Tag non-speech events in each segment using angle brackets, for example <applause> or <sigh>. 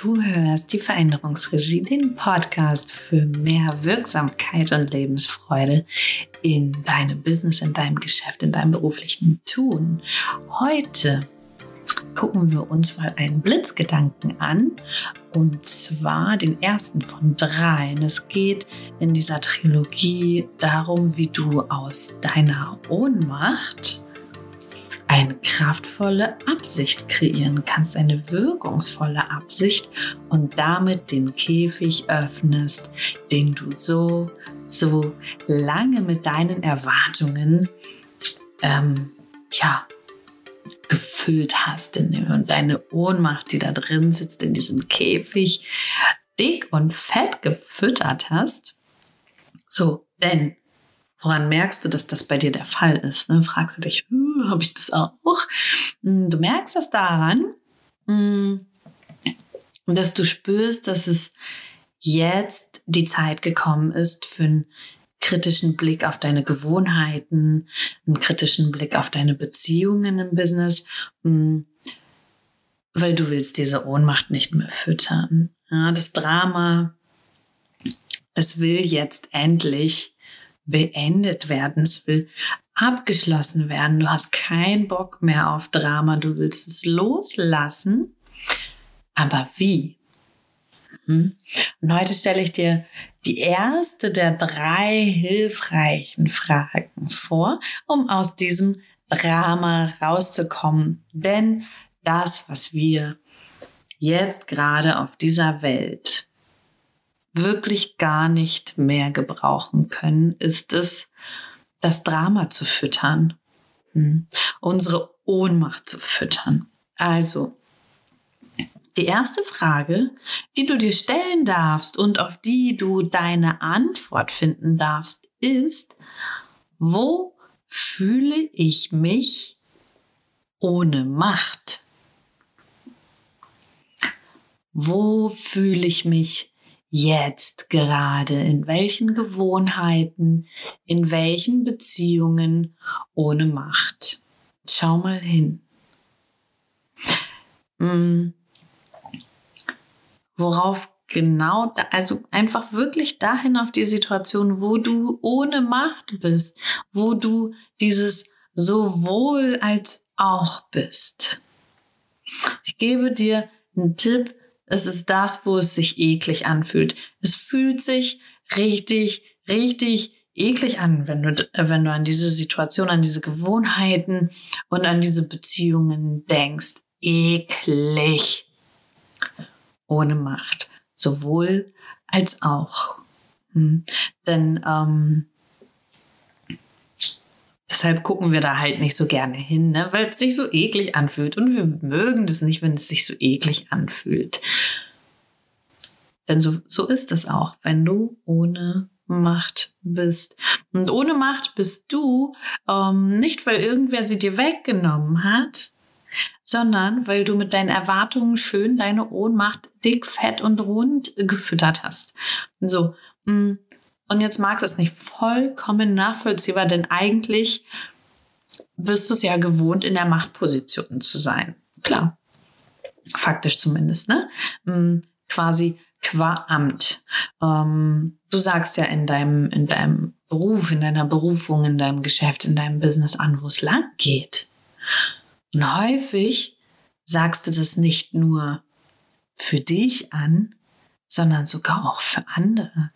Du hörst die Veränderungsregie, den Podcast für mehr Wirksamkeit und Lebensfreude in deinem Business, in deinem Geschäft, in deinem beruflichen Tun. Heute gucken wir uns mal einen Blitzgedanken an und zwar den ersten von drei. Es geht in dieser Trilogie darum, wie du aus deiner Ohnmacht eine kraftvolle Absicht kreieren kannst, eine wirkungsvolle Absicht und damit den Käfig öffnest, den du so, so lange mit deinen Erwartungen ähm, ja, gefüllt hast und deine Ohnmacht, die da drin sitzt in diesem Käfig, dick und fett gefüttert hast. So, denn Woran merkst du, dass das bei dir der Fall ist? Ne? Fragst du dich, uh, habe ich das auch? Hm, du merkst das daran, hm, dass du spürst, dass es jetzt die Zeit gekommen ist für einen kritischen Blick auf deine Gewohnheiten, einen kritischen Blick auf deine Beziehungen im Business, hm, weil du willst diese Ohnmacht nicht mehr füttern. Ja, das Drama, es will jetzt endlich beendet werden. Es will abgeschlossen werden. Du hast keinen Bock mehr auf Drama. Du willst es loslassen. Aber wie? Hm? Und heute stelle ich dir die erste der drei hilfreichen Fragen vor, um aus diesem Drama rauszukommen. Denn das, was wir jetzt gerade auf dieser Welt wirklich gar nicht mehr gebrauchen können, ist es, das Drama zu füttern, hm. unsere Ohnmacht zu füttern. Also, die erste Frage, die du dir stellen darfst und auf die du deine Antwort finden darfst, ist, wo fühle ich mich ohne Macht? Wo fühle ich mich jetzt gerade, in welchen Gewohnheiten, in welchen Beziehungen ohne Macht. Schau mal hin. Hm. Worauf genau, also einfach wirklich dahin auf die Situation, wo du ohne Macht bist, wo du dieses sowohl als auch bist. Ich gebe dir einen Tipp, es ist das, wo es sich eklig anfühlt. Es fühlt sich richtig, richtig eklig an, wenn du, äh, wenn du an diese Situation, an diese Gewohnheiten und an diese Beziehungen denkst. Eklig. Ohne Macht. Sowohl als auch. Hm. Denn ähm, Deshalb gucken wir da halt nicht so gerne hin, ne? weil es sich so eklig anfühlt. Und wir mögen das nicht, wenn es sich so eklig anfühlt. Denn so, so ist es auch, wenn du ohne Macht bist. Und ohne Macht bist du ähm, nicht, weil irgendwer sie dir weggenommen hat, sondern weil du mit deinen Erwartungen schön deine Ohnmacht dick, fett und rund gefüttert hast. So, mh, mm, und jetzt mag das nicht vollkommen nachvollziehbar, denn eigentlich bist du es ja gewohnt, in der Machtposition zu sein. Klar. Faktisch zumindest, ne? Hm, quasi qua Amt. Ähm, du sagst ja in deinem, in deinem Beruf, in deiner Berufung, in deinem Geschäft, in deinem Business an, wo es lang geht. Und häufig sagst du das nicht nur für dich an, sondern sogar auch für andere.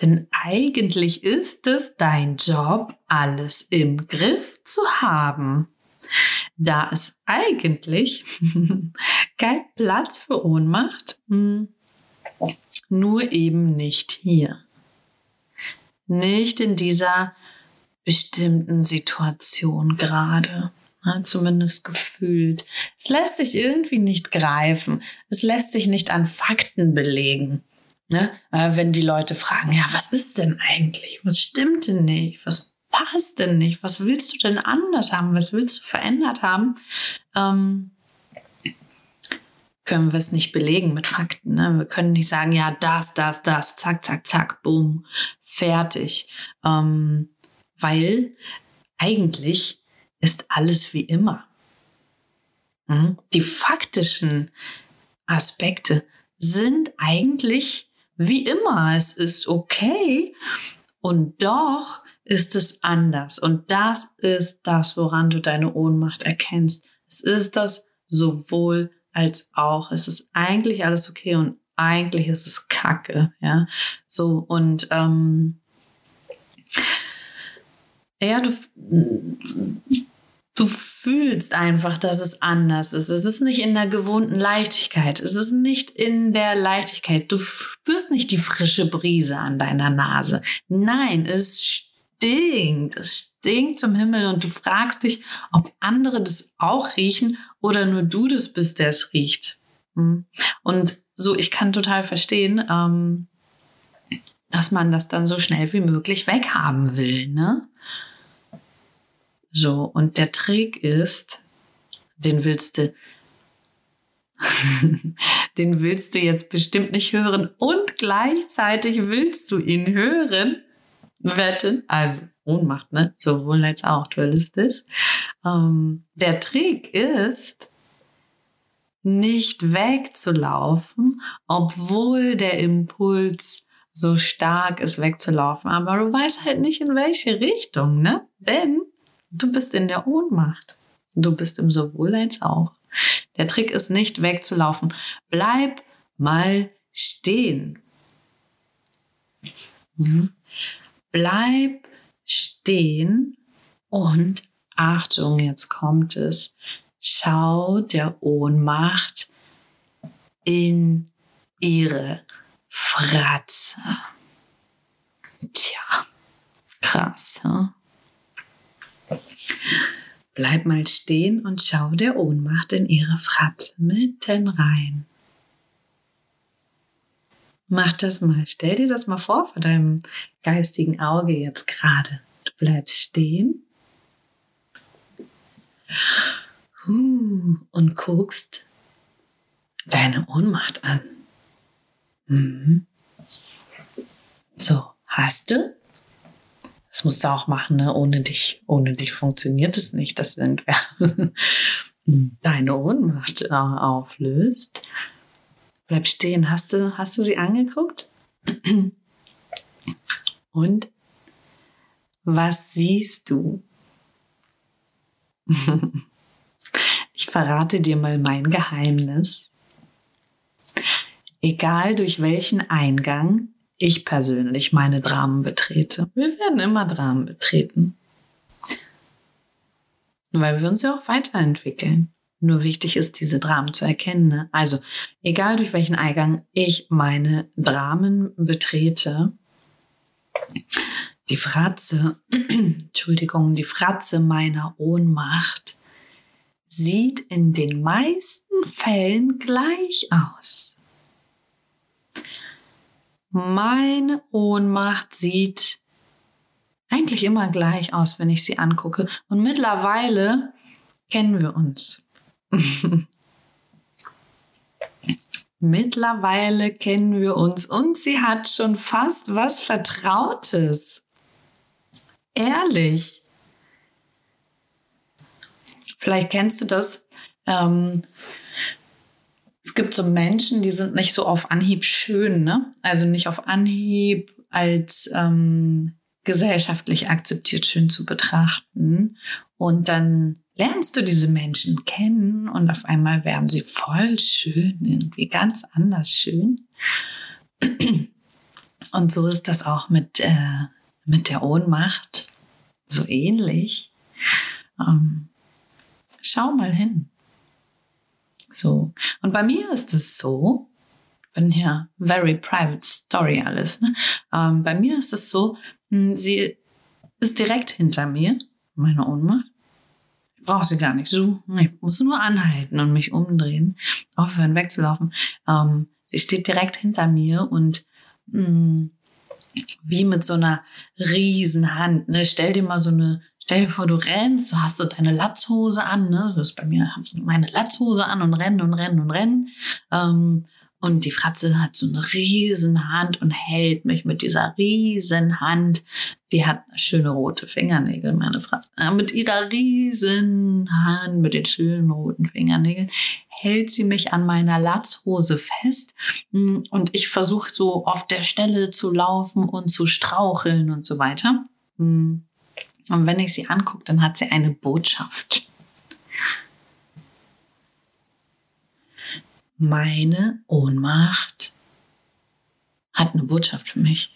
Denn eigentlich ist es dein Job, alles im Griff zu haben. Da ist eigentlich <laughs> kein Platz für Ohnmacht, hm, nur eben nicht hier. Nicht in dieser bestimmten Situation gerade. zumindest gefühlt. Es lässt sich irgendwie nicht greifen. Es lässt sich nicht an Fakten belegen. Ne? Äh, wenn die Leute fragen, ja, was ist denn eigentlich? Was stimmt denn nicht? Was passt denn nicht? Was willst du denn anders haben? Was willst du verändert haben? Ähm, können wir es nicht belegen mit Fakten. Ne? Wir können nicht sagen, ja, das, das, das, zack, zack, zack, boom, fertig. Ähm, weil eigentlich ist alles wie immer. Mhm. Die faktischen Aspekte sind eigentlich wie immer. Es ist okay und doch ist es anders. Und das ist das, woran du deine Ohnmacht erkennst. Es ist das sowohl als auch. Es ist eigentlich alles okay und eigentlich ist es Kacke, ja. So und ähm, ja, du, du fühlst einfach, dass es anders ist. Es ist nicht in der gewohnten Leichtigkeit. Es ist nicht in der Leichtigkeit. Du spürst nicht die frische Brise an deiner Nase. Nein, es stinkt. Es stinkt zum Himmel und du fragst dich, ob andere das auch riechen oder nur du das bist, der es riecht. Hm? Und so, ich kann total verstehen, ähm, dass man das dann so schnell wie möglich weghaben will, ne? So, und der Trick ist, den willst du, <laughs> den willst du jetzt bestimmt nicht hören und gleichzeitig willst du ihn hören. Wetten? Also Ohnmacht, ne? Sowohl als auch dualistisch. Ähm, der Trick ist, nicht wegzulaufen, obwohl der Impuls so stark ist, wegzulaufen. Aber du weißt halt nicht, in welche Richtung, ne? Denn Du bist in der Ohnmacht. Du bist im sowohl als auch. Der Trick ist nicht wegzulaufen. Bleib mal stehen. Mhm. Bleib stehen und Achtung, jetzt kommt es. Schau der Ohnmacht in ihre Fratze. Tja, krass, hm? Bleib mal stehen und schau der Ohnmacht in ihre Fratze mitten rein. Mach das mal. Stell dir das mal vor vor deinem geistigen Auge jetzt gerade. Du bleibst stehen und guckst deine Ohnmacht an. Mhm. So, hast du? Das musst du auch machen, ne? Ohne dich, ohne dich funktioniert es nicht, dass irgendwer <laughs> deine Ohnmacht äh, auflöst. Bleib stehen. Hast du, hast du sie angeguckt? Und was siehst du? <laughs> ich verrate dir mal mein Geheimnis. Egal durch welchen Eingang ich persönlich meine Dramen betrete. Wir werden immer Dramen betreten. Weil wir uns ja auch weiterentwickeln. Nur wichtig ist, diese Dramen zu erkennen. Ne? Also, egal durch welchen Eingang ich meine Dramen betrete, die Fratze, <clears throat> Entschuldigung, die Fratze meiner Ohnmacht sieht in den meisten Fällen gleich aus. Meine Ohnmacht sieht eigentlich immer gleich aus, wenn ich sie angucke. Und mittlerweile kennen wir uns. <laughs> mittlerweile kennen wir uns und sie hat schon fast was Vertrautes. Ehrlich. Vielleicht kennst du das. Ähm, gibt so Menschen, die sind nicht so auf Anhieb schön, ne? Also nicht auf Anhieb als ähm, gesellschaftlich akzeptiert schön zu betrachten. Und dann lernst du diese Menschen kennen und auf einmal werden sie voll schön, irgendwie ganz anders schön. Und so ist das auch mit, äh, mit der Ohnmacht so ähnlich. Ähm, schau mal hin. So. Und bei mir ist es so, bin hier very private story alles, ne? Ähm, bei mir ist es so, hm, sie ist direkt hinter mir, meine Ohnmacht. Ich brauche sie gar nicht suchen. Ich muss nur anhalten und mich umdrehen, aufhören wegzulaufen. Ähm, sie steht direkt hinter mir und mh, hm, wie mit so einer riesen Hand. Ne? Stell dir mal so eine Stell dir vor, du rennst, du hast so deine Latzhose an, ne? Das ist bei mir, habe ich meine Latzhose an und rennen und rennen und rennen. Ähm, Und die Fratze hat so eine riesen Hand und hält mich mit dieser riesen Hand. Die hat schöne rote Fingernägel, meine Fratze. Äh, mit ihrer riesen Hand, mit den schönen roten Fingernägeln, hält sie mich an meiner Latzhose fest. Mm, und ich versuche so auf der Stelle zu laufen und zu straucheln und so weiter. Mm. Und wenn ich sie angucke, dann hat sie eine Botschaft. meine Ohnmacht hat eine Botschaft für mich.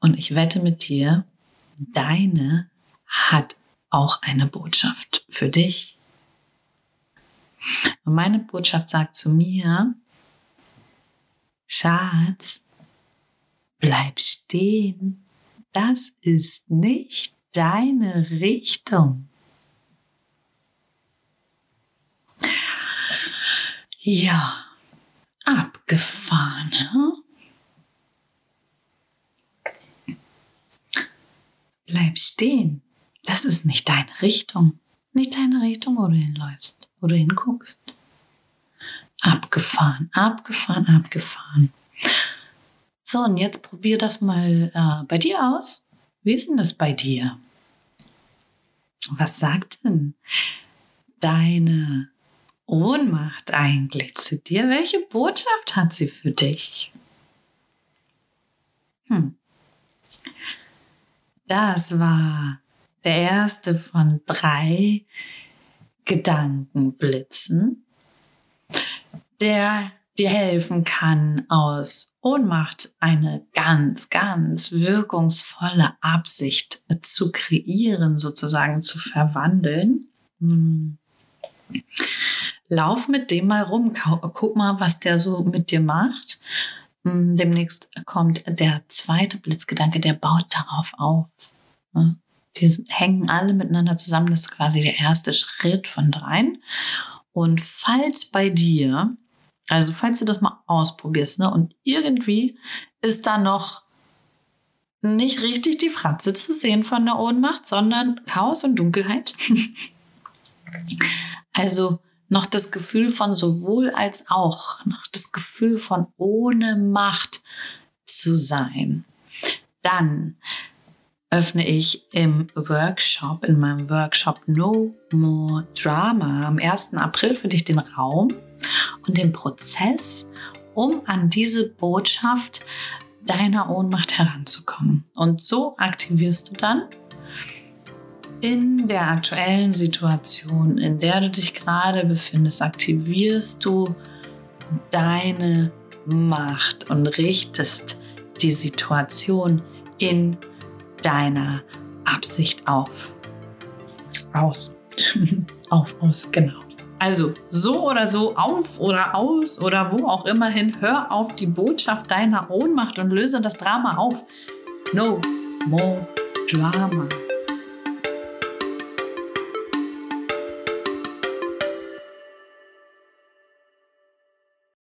Und ich wette mit dir, deine hat auch eine Botschaft für dich. Und meine Botschaft sagt zu mir, Schatz, bleib stehen. Das ist nicht deine Richtung. Ja, abgefahren. Hm? Bleib stehen. Das ist nicht deine Richtung. Nicht deine Richtung, wo du hinläufst, wo du hinguckst. Abgefahren, abgefahren, abgefahren. So, und jetzt probier das mal äh, bei dir aus. Wie ist denn das bei dir? Was sagt denn deine Ohnmacht eigentlich zu dir? Welche Botschaft hat sie für dich? Hm. Das war der erste von drei Gedankenblitzen, der dir helfen kann, aus Ohnmacht eine ganz, ganz wirkungsvolle Absicht zu kreieren, sozusagen zu verwandeln. Hm. Lauf mit dem mal rum, guck mal, was der so mit dir macht. Hm, demnächst kommt der zweite Blitzgedanke, der baut darauf auf. Ne? Die hängen alle miteinander zusammen. Das ist quasi der erste Schritt von dreien. Und falls bei dir, also falls du das mal ausprobierst, ne, und irgendwie ist da noch nicht richtig die Fratze zu sehen von der Ohnmacht, sondern Chaos und Dunkelheit. <laughs> also noch das Gefühl von sowohl als auch, noch das Gefühl von ohne Macht zu sein. Dann öffne ich im Workshop, in meinem Workshop No More Drama am 1. April für dich den Raum und den Prozess, um an diese Botschaft deiner Ohnmacht heranzukommen. Und so aktivierst du dann in der aktuellen Situation, in der du dich gerade befindest, aktivierst du deine Macht und richtest die Situation in deiner Absicht auf. Aus. <laughs> auf, aus, genau. Also so oder so, auf oder aus oder wo auch immer hin, hör auf die Botschaft deiner Ohnmacht und löse das Drama auf. No more Drama.